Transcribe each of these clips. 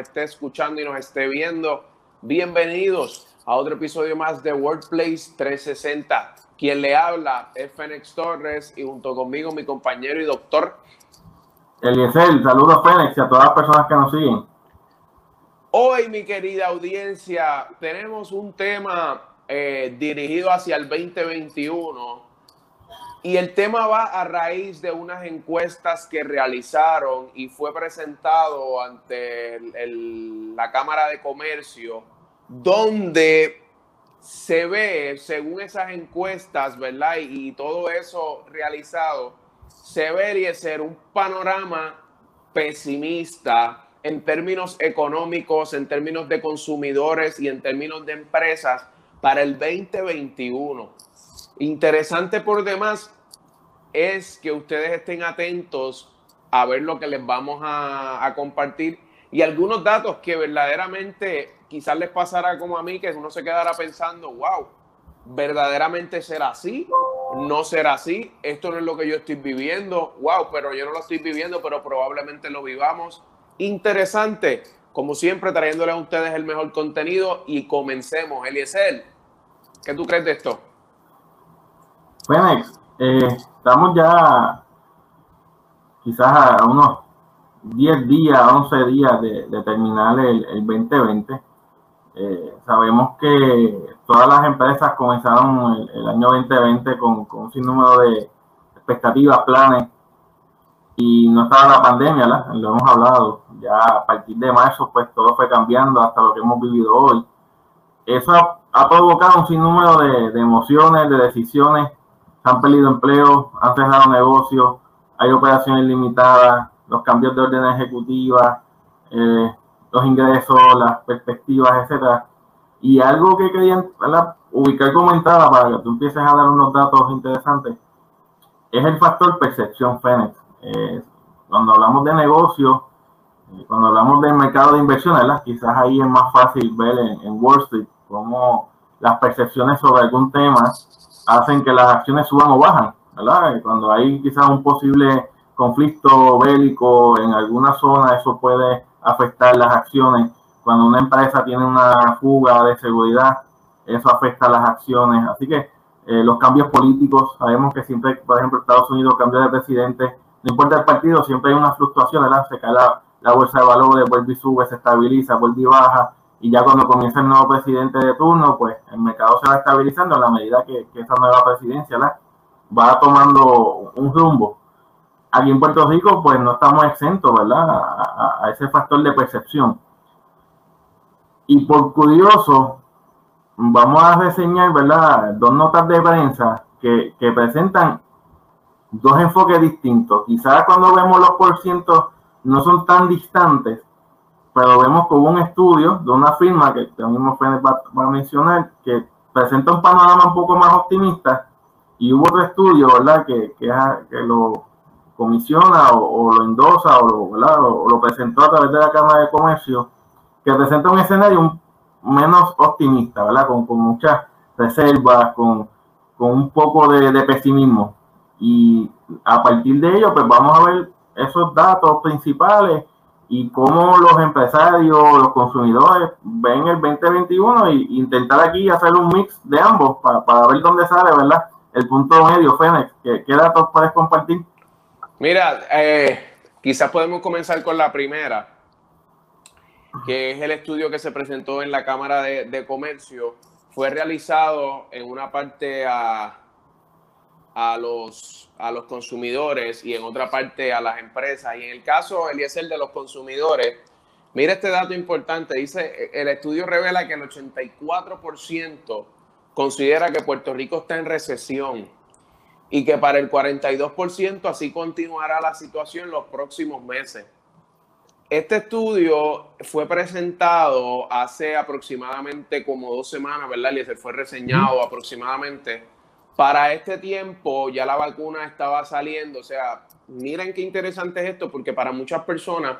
esté escuchando y nos esté viendo, bienvenidos a otro episodio más de Workplace 360. Quien le habla es Fénix Torres y junto conmigo mi compañero y doctor. Eliezer, saludos Fénix y a todas las personas que nos siguen. Hoy, mi querida audiencia, tenemos un tema eh, dirigido hacia el 2021 y el tema va a raíz de unas encuestas que realizaron y fue presentado ante la Cámara de Comercio, donde se ve, según esas encuestas, ¿verdad? Y, todo eso realizado, se ve ser un panorama pesimista en términos económicos, en términos de consumidores y en términos de empresas para el 2021. Interesante por demás es que ustedes estén atentos a ver lo que les vamos a, compartir y algunos datos que verdaderamente quizás les pasará como a mí, que uno se quedará pensando, wow, verdaderamente será así, no será así, esto no es lo que yo estoy viviendo, wow, pero yo no lo estoy viviendo, pero probablemente lo vivamos. Interesante, como siempre, trayéndole a ustedes el mejor contenido y comencemos. Eliezer, ¿qué tú crees de esto? Fénix, eh, estamos ya quizás a unos 10 días, 11 días de, terminar el, 2020. Eh, sabemos que todas las empresas comenzaron el, año 2020 con, con, un sinnúmero de expectativas, planes, y no estaba la pandemia, lo hemos hablado. Ya a partir de marzo, pues todo fue cambiando hasta lo que hemos vivido hoy. Eso ha, provocado un sinnúmero de, de emociones, de decisiones han perdido empleo, han cerrado negocios, hay operaciones limitadas, los cambios de orden ejecutiva, eh, los ingresos, las perspectivas, etcétera. Y algo que querían ubicar como entrada para que tú empieces a dar unos datos interesantes es el factor percepción Fénix. Eh, cuando hablamos de negocios, eh, cuando hablamos del mercado de inversiones, quizás ahí es más fácil ver en, en Wall Street cómo las percepciones sobre algún tema hacen que las acciones suban o bajan, ¿verdad? Cuando hay quizás un posible conflicto bélico en alguna zona, eso puede afectar las acciones. Cuando una empresa tiene una fuga de seguridad, eso afecta las acciones. Así que eh, los cambios políticos, sabemos que siempre, por ejemplo, Estados Unidos cambia de presidente, no importa el partido, siempre hay una fluctuación, ¿verdad? Se cae la, la bolsa de valores, vuelve y sube, se estabiliza, vuelve y baja y ya cuando comienza el nuevo presidente de turno, pues el mercado se va estabilizando a la medida que, esa nueva presidencia va tomando un rumbo. Aquí en Puerto Rico, pues no estamos exentos, ¿verdad? A, ese factor de percepción. Y por curioso, vamos a reseñar, ¿verdad? Dos notas de prensa que, que presentan dos enfoques distintos. Quizás cuando vemos los porcientos no son tan distantes, pero vemos que hubo un estudio de una firma que también va, va, a mencionar que presenta un panorama un poco más optimista y hubo otro estudio, ¿verdad?, que, que, lo comisiona o, lo endosa o lo, ¿verdad? o lo presentó a través de la Cámara de Comercio, que presenta un escenario menos optimista, ¿verdad?, con, con muchas reservas, con, con un poco de, de pesimismo. Y a partir de ello, pues vamos a ver esos datos principales y cómo los empresarios, los consumidores ven el 2021 e intentar aquí hacer un mix de ambos para, ver dónde sale, ¿verdad? El punto medio, Fénix. ¿Qué, datos puedes compartir? Mira, eh, quizás podemos comenzar con la primera, que es el estudio que se presentó en la Cámara de, de Comercio. Fue realizado en una parte a a los, a los consumidores y en otra parte a las empresas. Y en el caso, Eliezer, de los consumidores, mira este dato importante. Dice, el estudio revela que el 84% considera que Puerto Rico está en recesión y que para el 42% así continuará la situación los próximos meses. Este estudio fue presentado hace aproximadamente como dos semanas, ¿verdad? Y se fue reseñado aproximadamente para este tiempo ya la vacuna estaba saliendo. O sea, miren qué interesante es esto, porque para muchas personas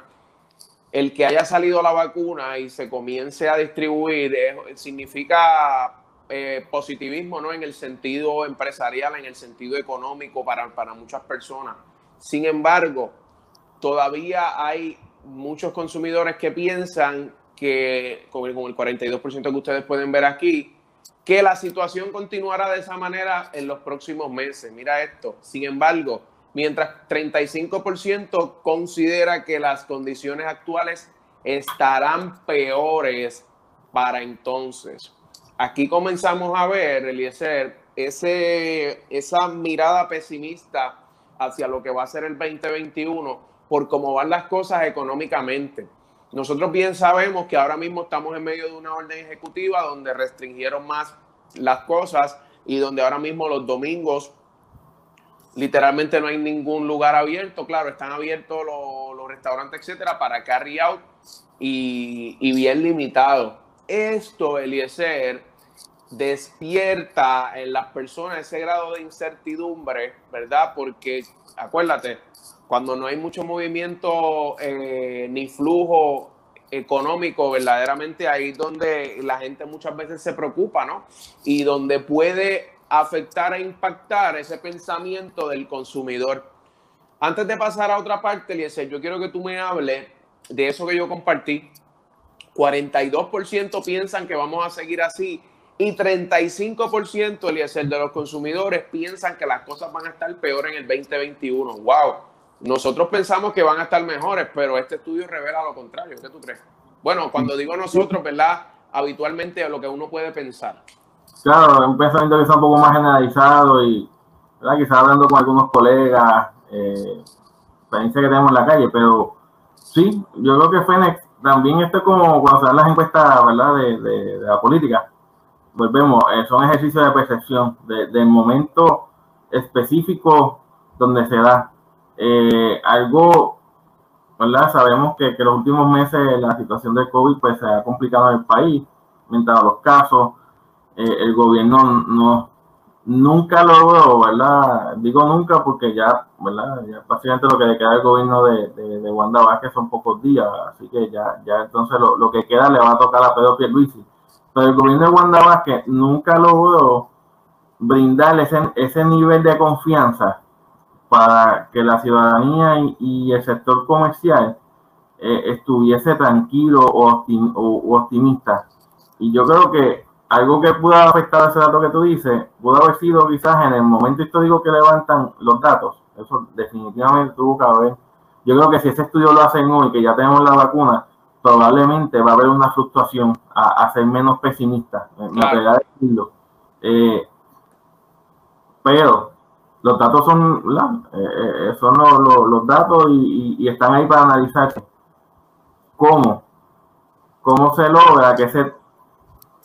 el que haya salido la vacuna y se comience a distribuir significa eh, positivismo, ¿no? En el sentido empresarial, en el sentido económico para, para muchas personas. Sin embargo, todavía hay muchos consumidores que piensan que, con el 42% que ustedes pueden ver aquí, que la situación continuará de esa manera en los próximos meses. Mira esto. Sin embargo, mientras 35% considera que las condiciones actuales estarán peores para entonces. Aquí comenzamos a ver, Eliezer, esa mirada pesimista hacia lo que va a ser el 2021 por cómo van las cosas económicamente. Nosotros bien sabemos que ahora mismo estamos en medio de una orden ejecutiva donde restringieron más las cosas y donde ahora mismo los domingos literalmente no hay ningún lugar abierto. Claro, están abiertos los, restaurantes, etcétera, para carry out y, y bien limitado. Esto, Eliezer, despierta en las personas ese grado de incertidumbre, ¿verdad? Porque acuérdate, cuando no hay mucho movimiento eh, ni flujo económico, verdaderamente ahí es donde la gente muchas veces se preocupa, ¿no? Y donde puede afectar e impactar ese pensamiento del consumidor. Antes de pasar a otra parte, Eliezer, yo quiero que tú me hables de eso que yo compartí. 42% piensan que vamos a seguir así y 35%, Eliezer, de los consumidores piensan que las cosas van a estar peor en el 2021. ¡Wow! Nosotros pensamos que van a estar mejores, pero este estudio revela lo contrario. ¿Qué tú crees? Bueno, cuando digo nosotros, ¿verdad? Habitualmente lo que uno puede pensar. Claro, un pensamiento que está un poco más generalizado y ¿verdad? quizás hablando con algunos colegas, eh, experiencia que tenemos en la calle, pero sí, yo creo que Fénix también esto es como cuando se dan las encuestas ¿verdad? De, la política volvemos, eh, son ejercicios de percepción del momento específico donde se da. Eh, algo, ¿verdad? Sabemos que, que los últimos meses la situación del COVID pues, se ha complicado en el país, mientras los casos, eh, el gobierno no, nunca logró, ¿verdad? Digo nunca porque ya, ¿verdad? Ya básicamente lo que le queda al gobierno de, de, de Wanda Vázquez son pocos días, así que ya, ya entonces lo, lo que queda le va a tocar a Pedro Pierluisi pero el gobierno de Wanda Vázquez nunca logró brindar ese, ese nivel de confianza para que la ciudadanía y, el sector comercial eh, estuviese tranquilo o, optimista. Y yo creo que algo que pudo afectar ese dato que tú dices, pudo haber sido quizás en el momento histórico que levantan los datos. Eso definitivamente tuvo que haber. Yo creo que si ese estudio lo hacen hoy, que ya tenemos la vacuna, probablemente va a haber una fluctuación a, ser menos pesimista, me claro. decirlo. Eh, pero los datos son, eh, eh, son los, datos y, están ahí para analizarse. ¿Cómo? ¿Cómo se logra que ese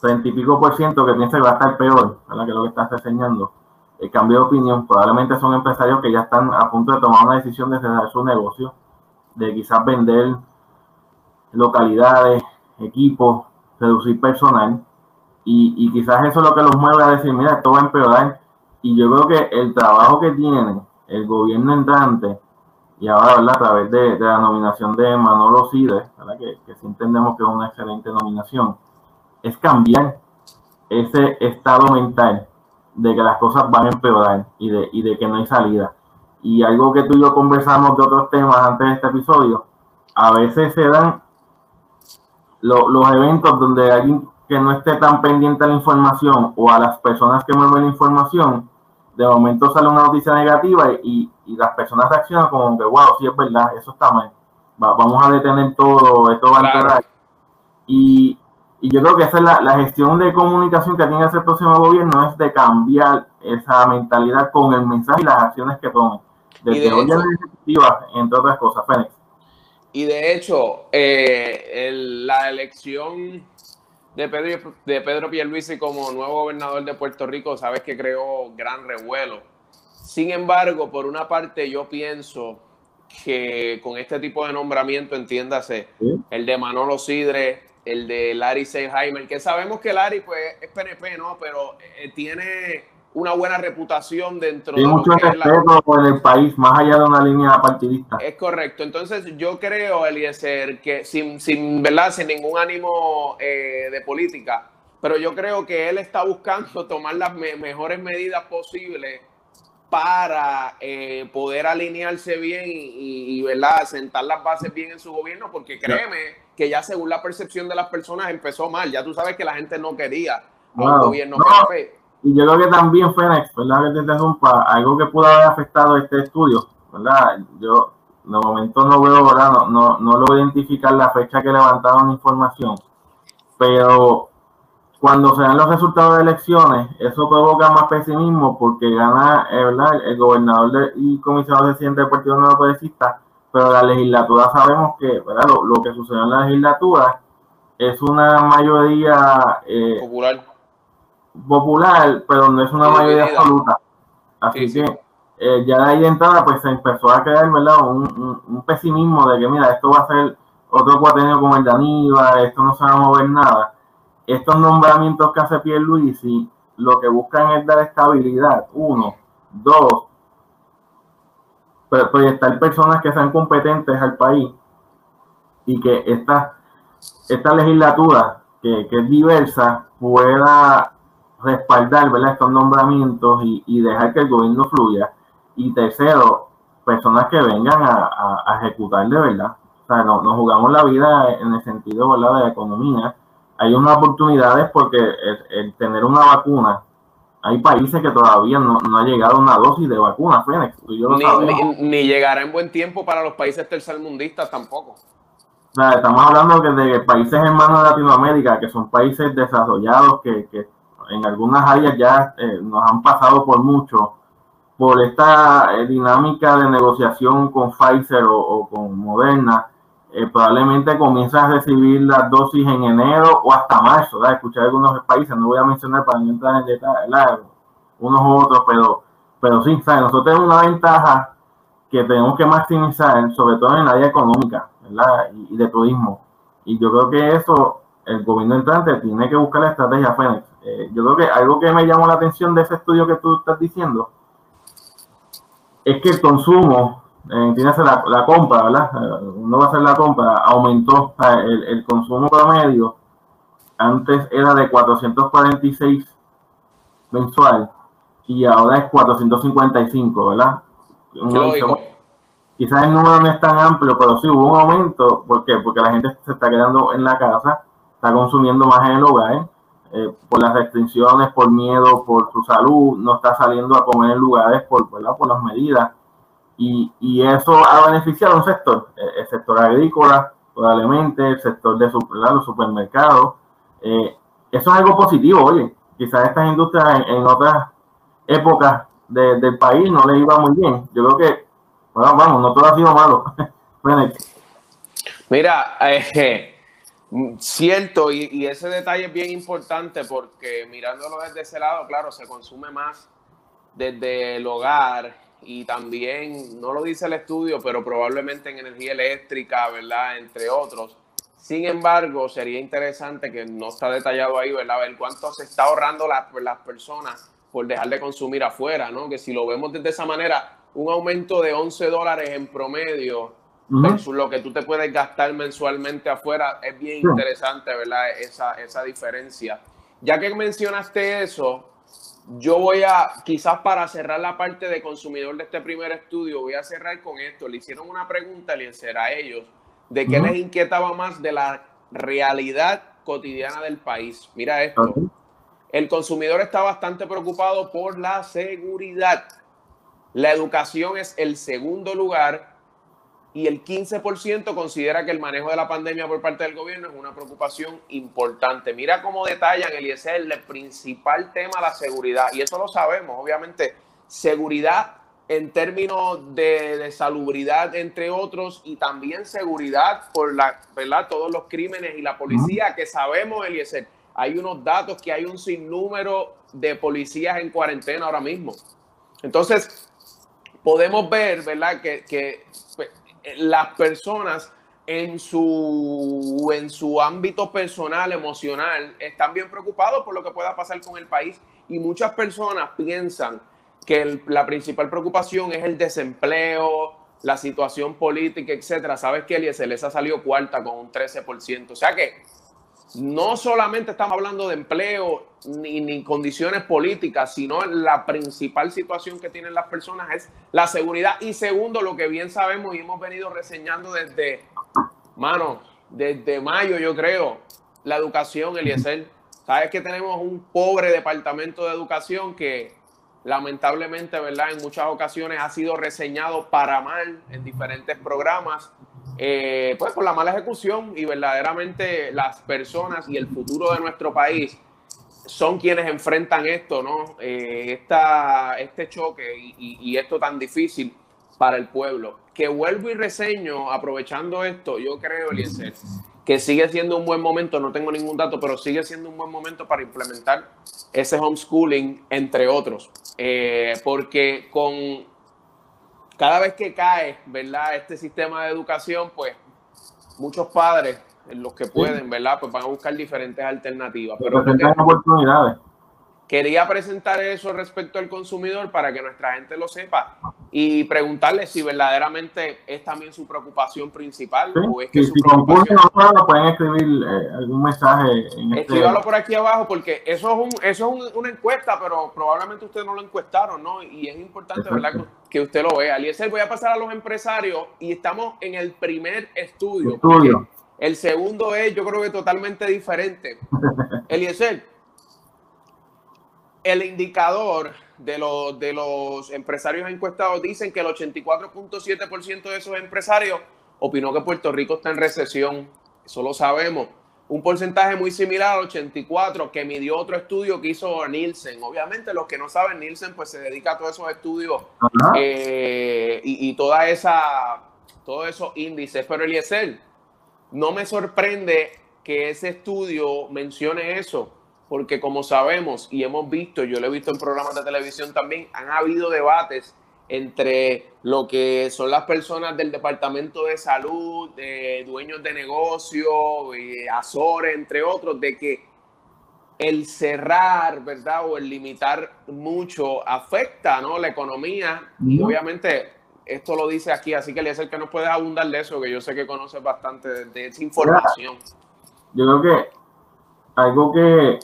30 y pico por ciento que piensa que va a estar peor, ¿verdad? que es lo que estás enseñando, el cambio de opinión? Probablemente son empresarios que ya están a punto de tomar una decisión de cerrar su negocio, de quizás vender localidades, equipos, reducir personal. Y, quizás eso es lo que los mueve a decir, mira, esto va a empeorar. Y yo creo que el trabajo que tiene el gobierno entrante, y ahora a través de, la nominación de Manolo Cide, que, que sí entendemos que es una excelente nominación, es cambiar ese estado mental de que las cosas van a empeorar y de, y de que no hay salida. Y algo que tú y yo conversamos de otros temas antes de este episodio, a veces se dan los eventos donde alguien que no esté tan pendiente a la información o a las personas que mueven la información, de momento sale una noticia negativa y, y las personas reaccionan como que, wow, sí es verdad, eso está mal. vamos a detener todo, esto va a entrar. Y, y yo creo que esa es la, la, gestión de comunicación que tiene que hacer el próximo gobierno, es de cambiar esa mentalidad con el mensaje y las acciones que tomen. Desde hoy entre otras cosas, Fénix. Y de hecho, eh, la elección de Pedro, de Pedro Pierluisi como nuevo gobernador de Puerto Rico, sabes que creó gran revuelo. Sin embargo, por una parte yo pienso que con este tipo de nombramiento, entiéndase, el de Manolo Sidre, el de Larry Seinheimer, que sabemos que Larry pues, es PNP, ¿no? Pero eh, tiene una buena reputación dentro de mucho respeto en el país, más allá de una línea partidista. Es correcto. Entonces, yo creo, Eliezer, que sin, sin, ¿verdad? sin ningún ánimo eh, de política, pero yo creo que él está buscando tomar las mejores medidas posibles para eh, poder alinearse bien y, ¿verdad? sentar las bases bien en su gobierno, porque créeme que ya según la percepción de las personas empezó mal. Ya tú sabes que la gente no quería a un gobierno Y yo creo que también, Fénix, ¿verdad? Que te interrumpa, algo que pudo haber afectado este estudio, ¿verdad? Yo de momento no veo, ¿verdad? No, no, no logro identificar la fecha que levantaron información, pero cuando se dan los resultados de elecciones, eso provoca más pesimismo porque gana eh, ¿verdad? el gobernador y comisionado presidente del Partido Nuevo Progresista, pero la legislatura sabemos que ¿verdad? Lo, que sucedió en la legislatura es una mayoría eh, popular. Popular, pero no es una mayoría absoluta. Así que eh, ya de ahí entrada pues se empezó a crear ¿verdad? Un, un, pesimismo de que mira, esto va a ser otro cuatenio como el de Aníbal, esto no se va a mover nada estos nombramientos que hace Pierluisi lo que buscan es dar estabilidad, uno, dos, proyectar personas que sean competentes al país y que esta, esta legislatura, que, es diversa, pueda respaldar ¿verdad? estos nombramientos y, dejar que el gobierno fluya. Y tercero, personas que vengan a, ejecutar de verdad. O sea, no, nos jugamos la vida en el sentido ¿verdad? de la economía hay unas oportunidades porque el, tener una vacuna, hay países que todavía no, no ha llegado una dosis de vacuna, Fénix. ni, llegará en buen tiempo para los países tercermundistas tampoco. estamos hablando de países hermanos de Latinoamérica, que son países desarrollados, que, que en algunas áreas ya eh, nos han pasado por mucho, por esta eh, dinámica de negociación con Pfizer o con Moderna eh, probablemente comienzan a recibir las dosis en enero o hasta marzo. ¿verdad? Escuché algunos países, no voy a mencionar para no entrar en detalle, unos u otros, pero, pero sí, nosotros tenemos una ventaja que tenemos que maximizar, sobre todo en el área económica ¿verdad? Y, de turismo. Y yo creo que eso el gobierno entrante tiene que buscar la estrategia Fénix. Eh, yo creo que algo que me llamó la atención de ese estudio que tú estás diciendo es que el consumo eh, la, la, compra, ¿verdad? Eh, uno va a hacer la compra, aumentó el, el, consumo promedio, antes era de 446 mensual y ahora es 455, ¿verdad? quizás el número no es tan amplio, pero sí hubo un aumento, ¿por qué? Porque la gente se está quedando en la casa, está consumiendo más en el hogar, eh, por las restricciones, por miedo, por su salud, no está saliendo a comer en lugares por, ¿verdad? por las medidas y, y eso ha beneficiado a un sector, eh, el sector agrícola, probablemente, el sector de los supermercados. Eh, eso es algo positivo, oye. Quizás estas industrias en, otras épocas del país no les iba muy bien. Yo creo que, bueno, vamos, no todo ha sido malo. Mira, eh, cierto, y, ese detalle es bien importante porque mirándolo desde ese lado, claro, se consume más desde el hogar y también, no lo dice el estudio, pero probablemente en energía eléctrica, ¿verdad? Entre otros. Sin embargo, sería interesante que no está detallado ahí, ¿verdad? Ver cuánto se está ahorrando las, las personas por dejar de consumir afuera, ¿no? Que si lo vemos desde esa manera, un aumento de 11 dólares en promedio versus lo que tú te puedes gastar mensualmente afuera, es bien interesante, ¿verdad? Esa, esa diferencia. Ya que mencionaste eso, yo voy a, quizás para cerrar la parte de consumidor de este primer estudio, voy a cerrar con esto. Le hicieron una pregunta, a ellos, de qué les inquietaba más de la realidad cotidiana del país. Mira esto. El consumidor está bastante preocupado por la seguridad. La educación es el segundo lugar y el 15% considera que el manejo de la pandemia por parte del gobierno es una preocupación importante. Mira cómo detallan, Eliezer, el principal tema, la seguridad. Y eso lo sabemos, obviamente, seguridad en términos de, salubridad, entre otros, y también seguridad por la, ¿verdad? todos los crímenes y la policía, que sabemos, Eliezer, hay unos datos que hay un sinnúmero de policías en cuarentena ahora mismo. Entonces, podemos ver, ¿verdad? Que, que las personas en su, en su ámbito personal, emocional, están bien preocupados por lo que pueda pasar con el país y muchas personas piensan que la principal preocupación es el desempleo, la situación política, etcétera. Sabes que Eliezer les ha salido cuarta con un 13%. O sea que no solamente estamos hablando de empleo ni, ni, condiciones políticas, sino la principal situación que tienen las personas es la seguridad. Y segundo, lo que bien sabemos y hemos venido reseñando desde, mano, desde mayo, yo creo, la educación, Eliezer. Sabes que tenemos un pobre departamento de educación que lamentablemente, ¿verdad? En muchas ocasiones ha sido reseñado para mal en diferentes programas eh, pues por la mala ejecución y verdaderamente las personas y el futuro de nuestro país son quienes enfrentan esto, ¿no? Eh, este choque y, y, esto tan difícil para el pueblo. Que vuelvo y reseño, aprovechando esto, yo creo, Eliezer, que sigue siendo un buen momento, no tengo ningún dato, pero sigue siendo un buen momento para implementar ese homeschooling, entre otros. Eh, porque con cada vez que cae, ¿verdad? Este sistema de educación, pues muchos padres, los que pueden, ¿verdad? Pues van a buscar diferentes alternativas. Pero oportunidades. Quería presentar eso respecto al consumidor para que nuestra gente lo sepa y preguntarle si verdaderamente es también su preocupación principal o es que su preocupación... pueden escribir eh, algún mensaje. En este Escríbalo por aquí abajo porque eso es, un, eso es una encuesta, pero probablemente ustedes no lo encuestaron, ¿no? Y es importante, ¿verdad? Que usted lo vea. Eliezer, voy a pasar a los empresarios y estamos en el primer estudio. estudio. El segundo es, yo creo que totalmente diferente. Eliezer, el indicador de los, de los empresarios encuestados dicen que el 84.7% de esos empresarios opinó que Puerto Rico está en recesión. Eso lo sabemos. Un porcentaje muy similar al 84 que midió otro estudio que hizo Nielsen. Obviamente, los que no saben, Nielsen pues se dedica a todos esos estudios eh, y, y, toda esa, todos esos índices. Pero Eliezer, no me sorprende que ese estudio mencione eso porque como sabemos y hemos visto, yo lo he visto en programas de televisión también, han habido debates entre lo que son las personas del Departamento de Salud, de dueños de negocio, Azores, entre otros, de que el cerrar, ¿verdad? O el limitar mucho afecta, ¿no? La economía. Y obviamente esto lo dice aquí, así que le el que nos puedes abundar de eso, que yo sé que conoces bastante de, de esa información. Yo creo que algo que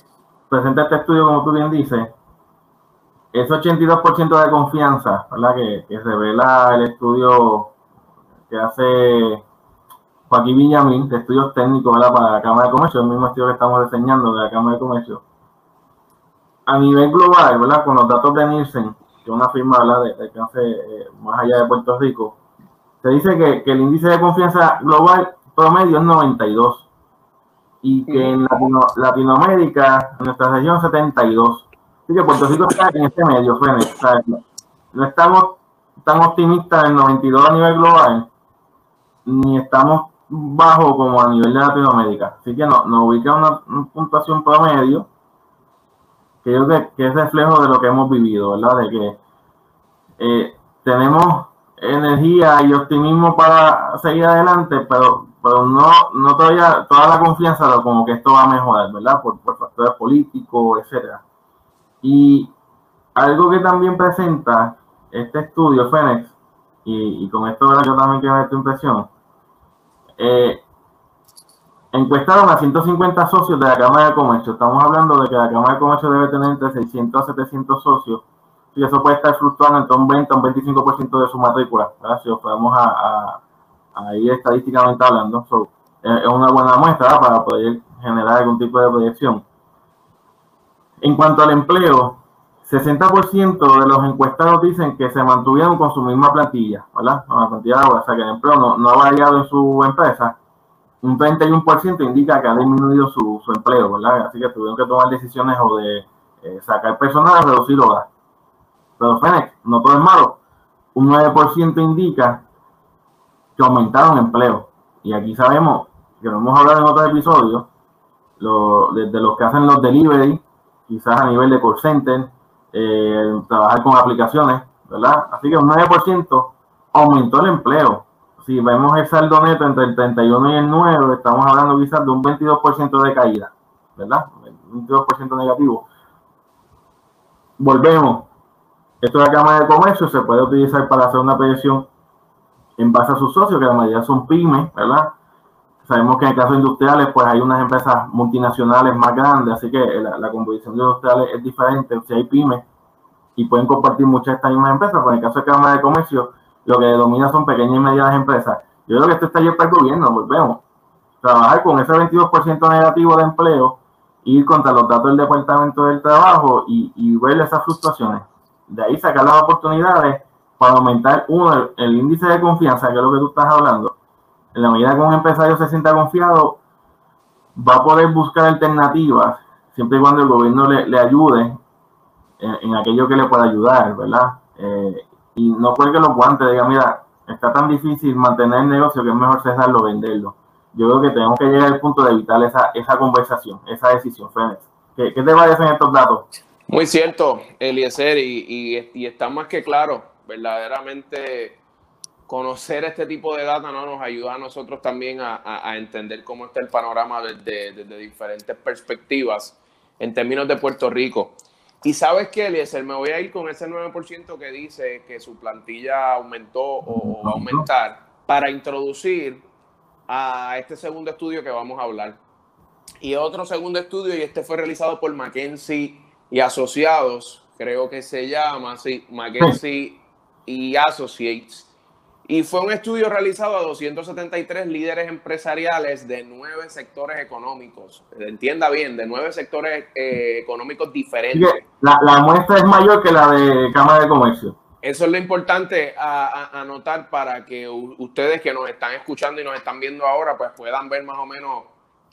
presenta este estudio, como tú bien dices, ese 82% de confianza, ¿verdad? Que, que, revela el estudio que hace Joaquín Villamín, de estudios técnicos, ¿verdad? Para la Cámara de Comercio, el mismo estudio que estamos diseñando de la Cámara de Comercio. A nivel global, ¿verdad? Con los datos de Nielsen, que es una firma, ¿verdad? De, alcance eh, más allá de Puerto Rico, se dice que, que el índice de confianza global promedio es 92 y que en Latinoamérica, en nuestra región, 72. Así que Puerto Rico está en este medio, No estamos tan optimistas en 92 a nivel global, ni estamos bajo como a nivel de Latinoamérica. Así que nos no ubica una, una, puntuación promedio que yo que es reflejo de lo que hemos vivido, ¿verdad? De que eh, tenemos energía y optimismo para seguir adelante, pero pero no, no todavía toda la confianza como que esto va a mejorar, ¿verdad? Por, por factores políticos, etcétera. Y algo que también presenta este estudio, Fénix, y, y con esto yo también quiero ver tu impresión, eh, encuestaron a 150 socios de la Cámara de Comercio. Estamos hablando de que la Cámara de Comercio debe tener entre 600 a 700 socios, y eso puede estar fluctuando entre un 20 a un 25% de su matrícula, ¿verdad? si lo podemos a ahí estadísticamente hablando, es una buena muestra para poder generar algún tipo de proyección. En cuanto al empleo, 60% de los encuestados dicen que se mantuvieron con su misma plantilla, ¿verdad? Con la plantilla de o sea que el empleo no, no, ha variado en su empresa. Un 31% indica que ha disminuido su, su, empleo, ¿verdad? Así que tuvieron que tomar decisiones o de eh, sacar personal o reducir horas. Pero Fénix, no todo es malo. Un 9% indica aumentaron empleo. Y aquí sabemos, que lo hemos hablado en otros episodios, lo, desde los que hacen los delivery, quizás a nivel de call center, eh, trabajar con aplicaciones, ¿verdad? Así que un 9% aumentó el empleo. Si vemos el saldo neto entre el 31 y el 9, estamos hablando quizás de un 22% de caída, ¿verdad? Un 22% negativo. Volvemos. Esto de la Cámara de Comercio se puede utilizar para hacer una proyección en base a sus socios, que la mayoría son pymes, ¿verdad? Sabemos que en el caso de industriales, pues hay unas empresas multinacionales más grandes, así que la, composición de industriales es diferente. Si hay pymes y pueden compartir muchas de estas mismas empresas, pues en el caso de Cámara de Comercio, lo que domina son pequeñas y medianas empresas. Yo creo que esto está ahí para el gobierno, volvemos. Trabajar con ese 22% negativo de empleo, ir contra los datos del Departamento del Trabajo y, y ver esas fluctuaciones. De ahí sacar las oportunidades para aumentar, uno, el, índice de confianza, que es lo que tú estás hablando. En la medida que un empresario se sienta confiado, va a poder buscar alternativas, siempre y cuando el gobierno le, ayude en, aquello que le pueda ayudar, ¿verdad? Eh, y no que los guantes, diga, mira, está tan difícil mantener el negocio que es mejor cesarlo, venderlo. Yo creo que tenemos que llegar al punto de evitar esa, esa conversación, esa decisión, ¿Qué, ¿Qué te parecen estos datos? Muy cierto, Eliezer, y, y, y está más que claro verdaderamente conocer este tipo de data ¿no? nos ayuda a nosotros también a, entender cómo está el panorama desde, diferentes perspectivas en términos de Puerto Rico. Y sabes qué, Eliezer, me voy a ir con ese 9% que dice que su plantilla aumentó o va a aumentar para introducir a este segundo estudio que vamos a hablar. Y otro segundo estudio, y este fue realizado por McKenzie y Asociados, creo que se llama, sí, McKenzie y Associates. Y fue un estudio realizado a 273 líderes empresariales de nueve sectores económicos. Entienda bien, de nueve sectores eh, económicos diferentes. La, muestra es mayor que la de Cámara de Comercio. Eso es lo importante a, anotar para que ustedes que nos están escuchando y nos están viendo ahora, pues puedan ver más o menos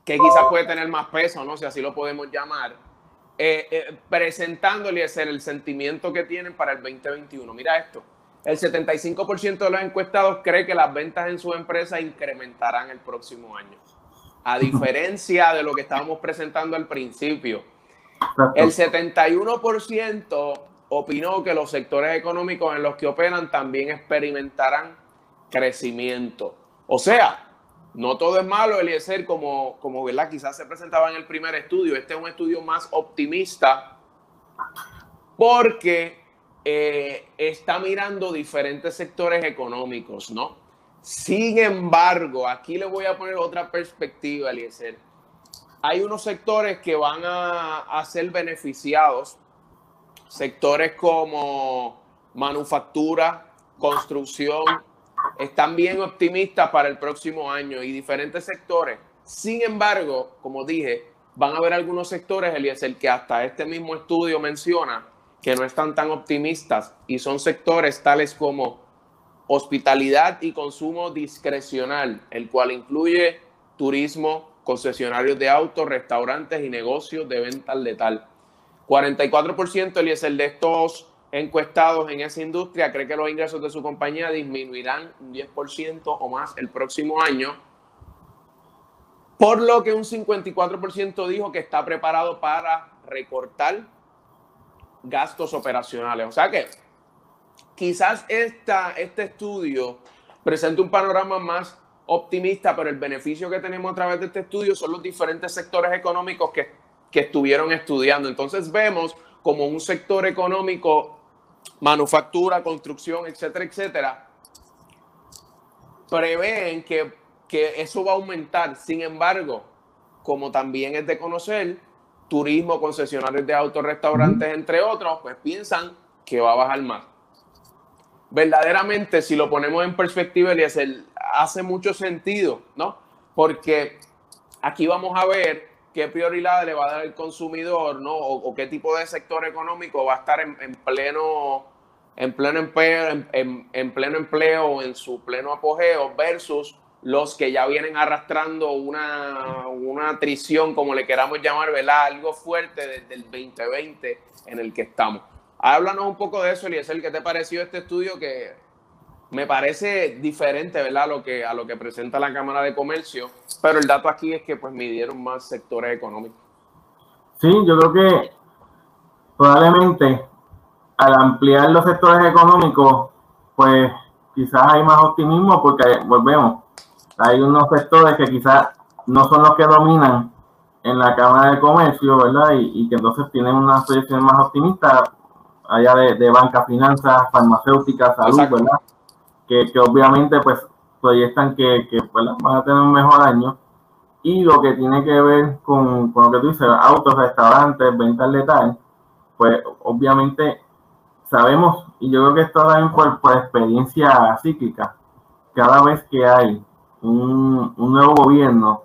que quizás puede tener más peso, ¿no? Si así lo podemos llamar. Eh, eh, presentándoles el sentimiento que tienen para el 2021. Mira esto el 75% de los encuestados cree que las ventas en su empresa incrementarán el próximo año. A diferencia de lo que estábamos presentando al principio, el 71% opinó que los sectores económicos en los que operan también experimentarán crecimiento. O sea, no todo es malo, Eliezer, como, como ¿verdad? quizás se presentaba en el primer estudio. Este es un estudio más optimista porque eh, está mirando diferentes sectores económicos, ¿no? Sin embargo, aquí le voy a poner otra perspectiva, Eliezer. Hay unos sectores que van a, a ser beneficiados, sectores como manufactura, construcción, están bien optimistas para el próximo año y diferentes sectores. Sin embargo, como dije, van a haber algunos sectores, Eliezer, que hasta este mismo estudio menciona que no están tan optimistas y son sectores tales como hospitalidad y consumo discrecional, el cual incluye turismo, concesionarios de autos, restaurantes y negocios de venta al letal. 44% el de estos encuestados en esa industria cree que los ingresos de su compañía disminuirán un 10% o más el próximo año, por lo que un 54% dijo que está preparado para recortar gastos operacionales. O sea que quizás esta, este estudio presenta un panorama más optimista, pero el beneficio que tenemos a través de este estudio son los diferentes sectores económicos que, que estuvieron estudiando. Entonces vemos como un sector económico, manufactura, construcción, etcétera, etcétera, prevén que, que eso va a aumentar. Sin embargo, como también es de conocer, turismo, concesionarios de autos, restaurantes, entre otros, pues piensan que va a bajar más. Verdaderamente, si lo ponemos en perspectiva, Eliezer, hace mucho sentido, ¿no? Porque aquí vamos a ver qué prioridad le va a dar el consumidor, ¿no? O, qué tipo de sector económico va a estar en, pleno en pleno empleo, en, en, pleno empleo, en su pleno apogeo, versus los que ya vienen arrastrando una, una atrición, como le queramos llamar, ¿verdad? Algo fuerte desde el 2020 en el que estamos. Háblanos un poco de eso, Eliezer, ¿qué te pareció este estudio que me parece diferente, ¿verdad? A lo que, a lo que presenta la Cámara de Comercio, pero el dato aquí es que pues midieron más sectores económicos. Sí, yo creo que probablemente al ampliar los sectores económicos, pues quizás hay más optimismo porque volvemos, hay unos sectores que quizás no son los que dominan en la Cámara de Comercio, ¿verdad? Y, que entonces tienen una proyección más optimista, allá de, banca, finanzas, farmacéuticas, salud, ¿verdad? Que, obviamente, pues, proyectan que, que van a tener un mejor año. Y lo que tiene que ver con, con lo que tú dices, autos, restaurantes, ventas letal, pues obviamente sabemos, y yo creo que esto también por, por experiencia cíclica, cada vez que hay un, un, nuevo gobierno,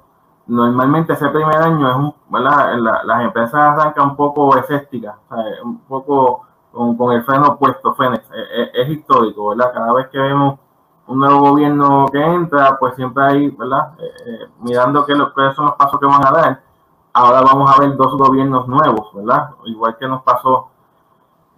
normalmente ese primer año es un, ¿verdad? las empresas arrancan un poco escépticas, un poco con, con, el freno puesto, Fénix, es, es, histórico, ¿verdad? Cada vez que vemos un nuevo gobierno que entra, pues siempre hay, ¿verdad? Eh, eh, mirando cuáles son los pasos que van a dar. Ahora vamos a ver dos gobiernos nuevos, ¿verdad? Igual que nos pasó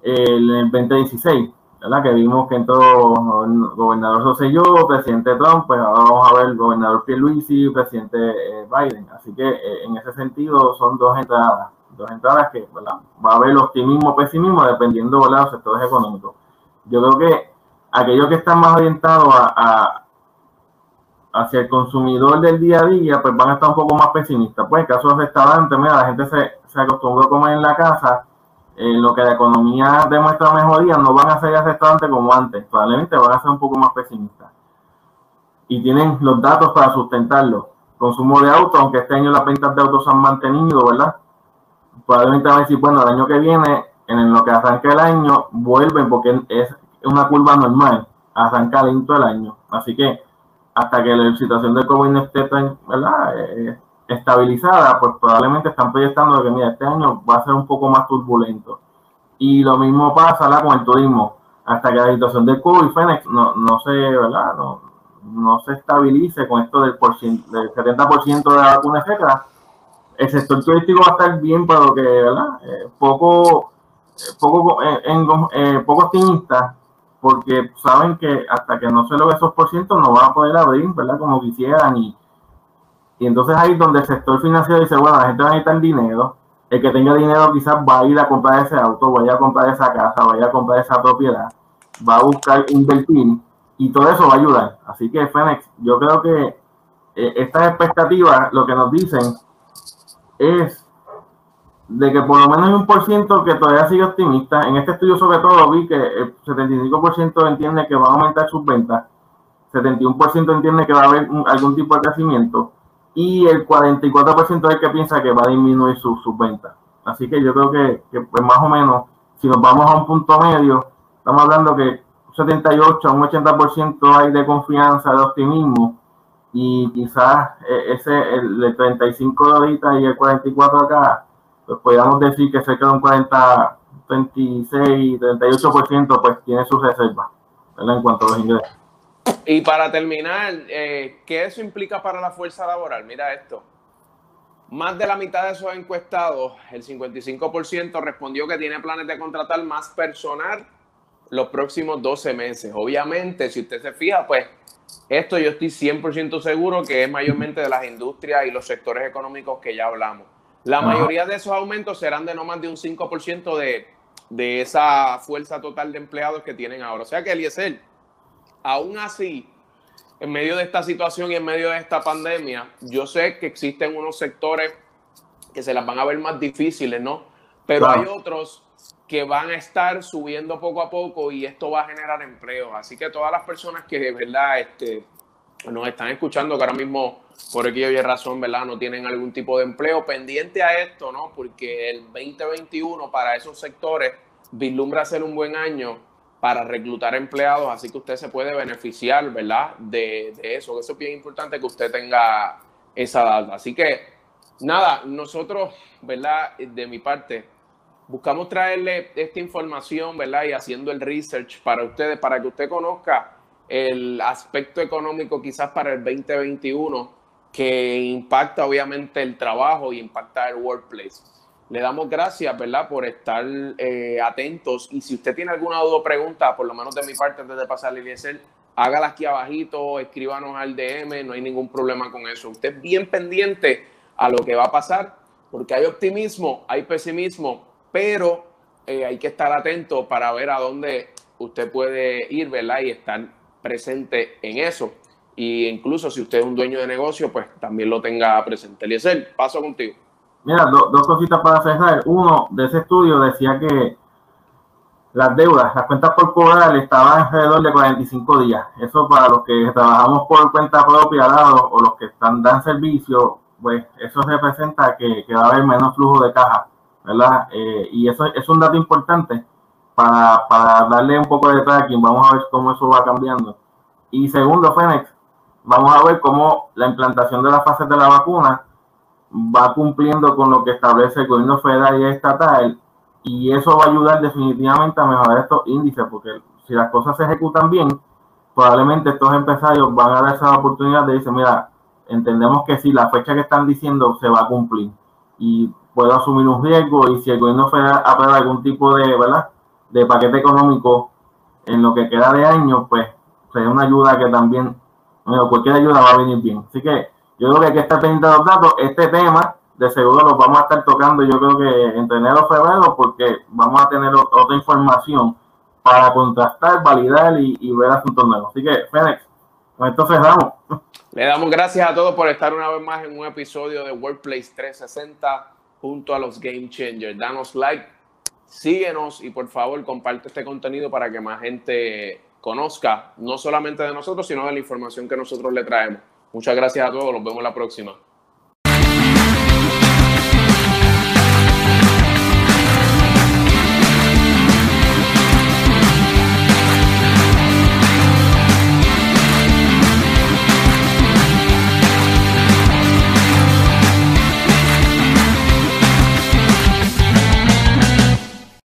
el 2016, ¿verdad? Que vimos que entró el gobernador Rosselló, presidente Trump, pues ahora vamos a ver el gobernador Pierluisi, presidente eh, Biden. Así que eh, en ese sentido son dos entradas, dos entradas que va a haber optimismo o pesimismo dependiendo de los sectores económicos. Yo creo que aquellos que están más orientados a, hacia el consumidor del día a día, pues van a estar un poco más pesimistas. Pues en caso de restaurantes, mira, la gente se, se acostumbró a comer en la casa, en lo que la economía demuestra mejoría, no van a ser restaurantes como antes, probablemente van a ser un poco más pesimistas. Y tienen los datos para sustentarlo. Consumo de autos, aunque este año las ventas de autos se han mantenido, ¿verdad? Probablemente van a decir, bueno, el año que viene, en lo que arranca el año, vuelven porque es una curva normal, arranca lento el año. Así que hasta que la situación del COVID esté ¿verdad? Eh, estabilizada, pues probablemente están proyectando que mira, este año va a ser un poco más turbulento. Y lo mismo pasa ¿la? con el turismo. Hasta que la situación del COVID, Fénix, no, no se, ¿verdad? No, no se estabilice con esto del, del 70% de la vacuna, el sector turístico va a estar bien, pero que, ¿verdad? Eh, poco, poco, eh, en, eh, poco optimista, porque saben que hasta que no se logre esos por ciento no van a poder abrir, ¿verdad? Como quisieran y entonces ahí donde el sector financiero dice, bueno, la gente va a necesitar dinero, el que tenga dinero quizás va a ir a comprar ese auto, vaya a comprar esa casa, vaya a comprar esa propiedad, va a buscar invertir y todo eso va a ayudar. Así que Fenex, yo creo que eh, estas expectativas lo que nos dicen es de que por lo menos hay un por ciento que todavía sigue optimista. En este estudio sobre todo vi que el 75% entiende que va a aumentar sus ventas, 71% entiende que va a haber algún tipo de crecimiento y el 44% es el que piensa que va a disminuir sus su ventas. Así que yo creo que, que, pues más o menos, si nos vamos a un punto medio, estamos hablando que un 78 a un 80% hay de confianza, de optimismo, y quizás eh, ese, el, 35 de ahorita y el 44 acá, pues podríamos decir que cerca de un 40, 36, 38% pues tiene sus reservas, En cuanto a los ingresos. Y para terminar, eh, ¿qué eso implica para la fuerza laboral? Mira esto. Más de la mitad de esos encuestados, el 55%, respondió que tiene planes de contratar más personal los próximos 12 meses. Obviamente, si usted se fija, pues esto yo estoy 100% seguro que es mayormente de las industrias y los sectores económicos que ya hablamos. La mayoría de esos aumentos serán de no más de un 5% de, de esa fuerza total de empleados que tienen ahora. O sea que, Eliezer, aún así, en medio de esta situación y en medio de esta pandemia, yo sé que existen unos sectores que se las van a ver más difíciles, ¿no? Pero hay otros que van a estar subiendo poco a poco y esto va a generar empleo. Así que todas las personas que de verdad este, nos están escuchando, que ahora mismo por aquí hay razón, ¿verdad? No tienen algún tipo de empleo, pendiente a esto, ¿no? Porque el 2021 para esos sectores vislumbra ser un buen año para reclutar empleados, así que usted se puede beneficiar, ¿verdad? De, eso. Eso es bien importante que usted tenga esa data. Así que, nada, nosotros, ¿verdad? De mi parte, buscamos traerle esta información, ¿verdad? Y haciendo el research para ustedes, para que usted conozca el aspecto económico quizás para el 2021 que impacta obviamente el trabajo y impacta el workplace. Le damos gracias, ¿verdad?, por estar eh, atentos. Y si usted tiene alguna duda o pregunta, por lo menos de mi parte, antes de pasarle a Eliezer, hágala aquí abajito, escríbanos al DM, no hay ningún problema con eso. Usted bien pendiente a lo que va a pasar, porque hay optimismo, hay pesimismo, pero eh, hay que estar atento para ver a dónde usted puede ir, ¿verdad? Y estar presente en eso. Y incluso si usted es un dueño de negocio, pues también lo tenga presente. Eliezer, paso contigo. Mira, dos cositas para cerrar. Uno, de ese estudio decía que las deudas, las cuentas por cobrar estaban alrededor de 45 días. Eso para los que trabajamos por cuenta propia o, los que están dan servicio, pues eso representa que, va a haber menos flujo de caja, ¿verdad? Eh, y eso es un dato importante para, para darle un poco de tracking. Vamos a ver cómo eso va cambiando. Y segundo, Fénix, vamos a ver cómo la implantación de las fases de la vacuna va cumpliendo con lo que establece el gobierno federal y estatal y eso va a ayudar definitivamente a mejorar estos índices porque si las cosas se ejecutan bien, probablemente estos empresarios van a dar esa oportunidad de decir, mira, entendemos que si la fecha que están diciendo se va a cumplir y puedo asumir un riesgo y si el gobierno federal aprueba algún tipo de, ¿verdad? de paquete económico en lo que queda de año, pues sería una ayuda que también, bueno, cualquier ayuda va a venir bien. Así que yo creo que hay que estar pendiente de los datos. Este tema, de seguro, lo vamos a estar tocando, yo creo que entre enero y febrero, porque vamos a tener otra información para contrastar, validar y, ver asuntos nuevos. Así que, Fénix, con esto cerramos. Le damos gracias a todos por estar una vez más en un episodio de Workplace 360 junto a los Game Changers. Danos like, síguenos y por favor comparte este contenido para que más gente conozca no solamente de nosotros, sino de la información que nosotros le traemos. Muchas gracias a todos, nos vemos la próxima.